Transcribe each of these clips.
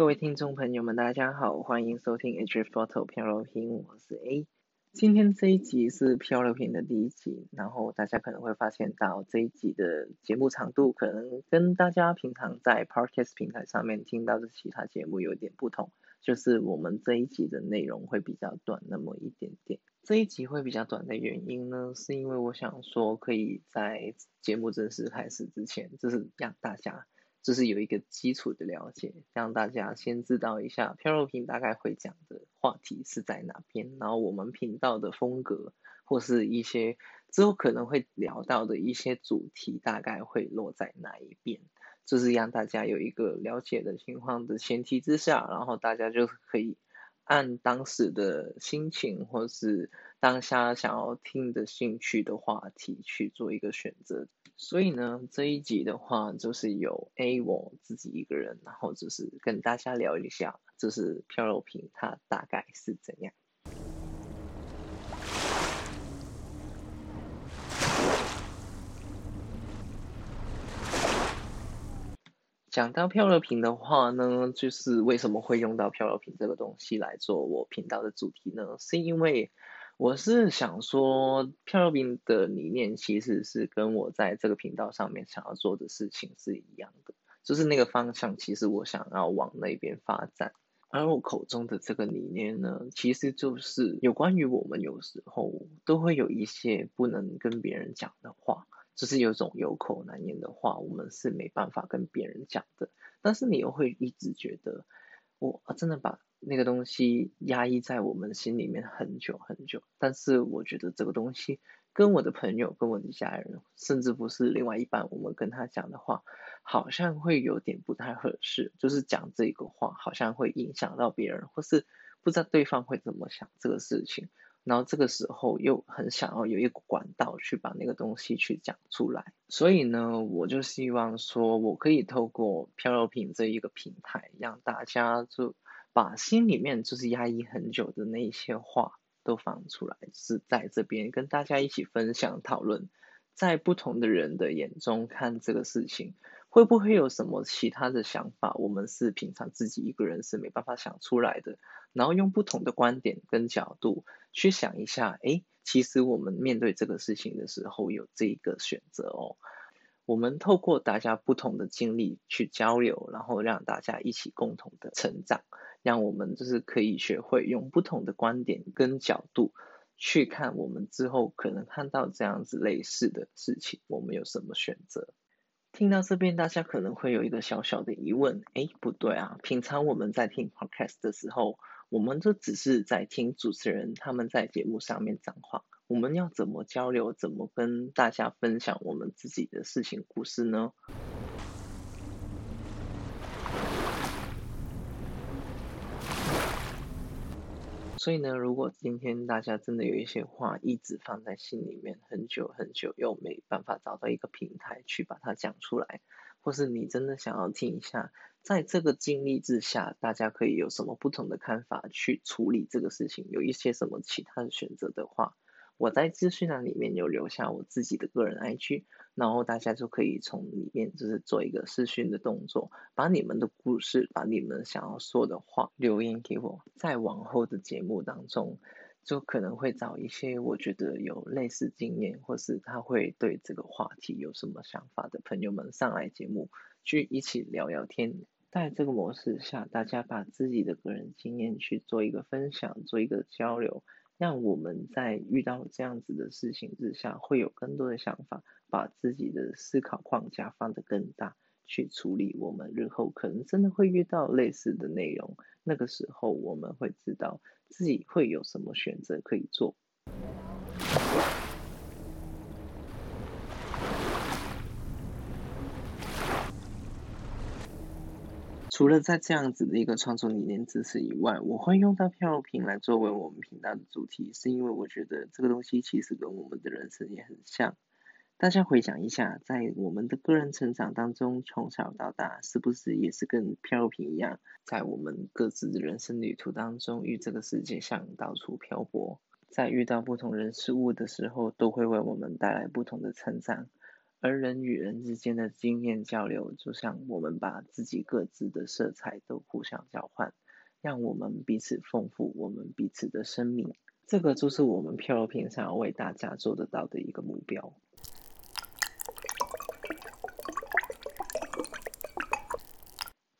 各位听众朋友们，大家好，欢迎收听 H Photo 漂流瓶，我是 A。今天这一集是漂流瓶的第一集，然后大家可能会发现到这一集的节目长度可能跟大家平常在 Podcast 平台上面听到的其他节目有点不同，就是我们这一集的内容会比较短那么一点点。这一集会比较短的原因呢，是因为我想说可以在节目正式开始之前，就是让大家。就是有一个基础的了解，让大家先知道一下漂流瓶大概会讲的话题是在哪边，然后我们频道的风格或是一些之后可能会聊到的一些主题大概会落在哪一边，就是让大家有一个了解的情况的前提之下，然后大家就可以按当时的心情或是当下想要听的兴趣的话题去做一个选择。所以呢，这一集的话就是有 A 我自己一个人，然后就是跟大家聊一下，就是漂流瓶它大概是怎样。讲到漂流瓶的话呢，就是为什么会用到漂流瓶这个东西来做我频道的主题呢？是因为。我是想说，漂流瓶的理念其实是跟我在这个频道上面想要做的事情是一样的，就是那个方向，其实我想要往那边发展。而我口中的这个理念呢，其实就是有关于我们有时候都会有一些不能跟别人讲的话，就是有种有口难言的话，我们是没办法跟别人讲的。但是你又会一直觉得，我真的把。那个东西压抑在我们心里面很久很久，但是我觉得这个东西跟我的朋友、跟我的家人，甚至不是另外一半，我们跟他讲的话，好像会有点不太合适。就是讲这个话，好像会影响到别人，或是不知道对方会怎么想这个事情。然后这个时候又很想要有一个管道去把那个东西去讲出来，所以呢，我就希望说我可以透过漂流瓶这一个平台，让大家就。把心里面就是压抑很久的那些话都放出来，是在这边跟大家一起分享讨论，在不同的人的眼中看这个事情，会不会有什么其他的想法？我们是平常自己一个人是没办法想出来的，然后用不同的观点跟角度去想一下，诶，其实我们面对这个事情的时候有这一个选择哦。我们透过大家不同的经历去交流，然后让大家一起共同的成长。让我们就是可以学会用不同的观点跟角度去看我们之后可能看到这样子类似的事情，我们有什么选择？听到这边，大家可能会有一个小小的疑问：哎，不对啊！平常我们在听 podcast 的时候，我们就只是在听主持人他们在节目上面讲话，我们要怎么交流？怎么跟大家分享我们自己的事情故事呢？所以呢，如果今天大家真的有一些话一直放在心里面很久很久，又没办法找到一个平台去把它讲出来，或是你真的想要听一下，在这个经历之下，大家可以有什么不同的看法去处理这个事情，有一些什么其他的选择的话。我在资讯栏里面有留下我自己的个人 IG，然后大家就可以从里面就是做一个私讯的动作，把你们的故事，把你们想要说的话留言给我，在往后的节目当中，就可能会找一些我觉得有类似经验，或是他会对这个话题有什么想法的朋友们上来节目，去一起聊聊天。在这个模式下，大家把自己的个人经验去做一个分享，做一个交流。让我们在遇到这样子的事情之下，会有更多的想法，把自己的思考框架放得更大，去处理我们日后可能真的会遇到类似的内容。那个时候，我们会知道自己会有什么选择可以做。除了在这样子的一个创作理念支持以外，我会用到漂流瓶来作为我们频道的主题，是因为我觉得这个东西其实跟我们的人生也很像。大家回想一下，在我们的个人成长当中，从小到大，是不是也是跟漂流瓶一样，在我们各自的人生旅途当中，与这个世界上到处漂泊，在遇到不同人事物的时候，都会为我们带来不同的成长。而人与人之间的经验交流，就像我们把自己各自的色彩都互相交换，让我们彼此丰富我们彼此的生命。这个就是我们漂流瓶想要为大家做得到的一个目标。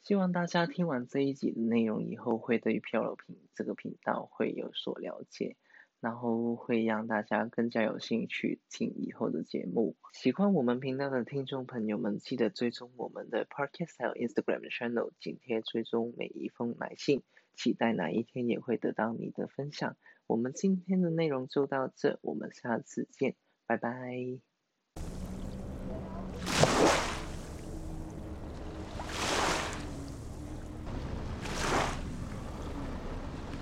希望大家听完这一集的内容以后，会对漂流瓶这个频道会有所了解。然后会让大家更加有兴趣听以后的节目。喜欢我们频道的听众朋友们记得追踪我们的 pocket sale instagram channel 紧贴追踪每一封来信期待哪一天也会得到你的分享。我们今天的内容就到这我们下次见拜拜。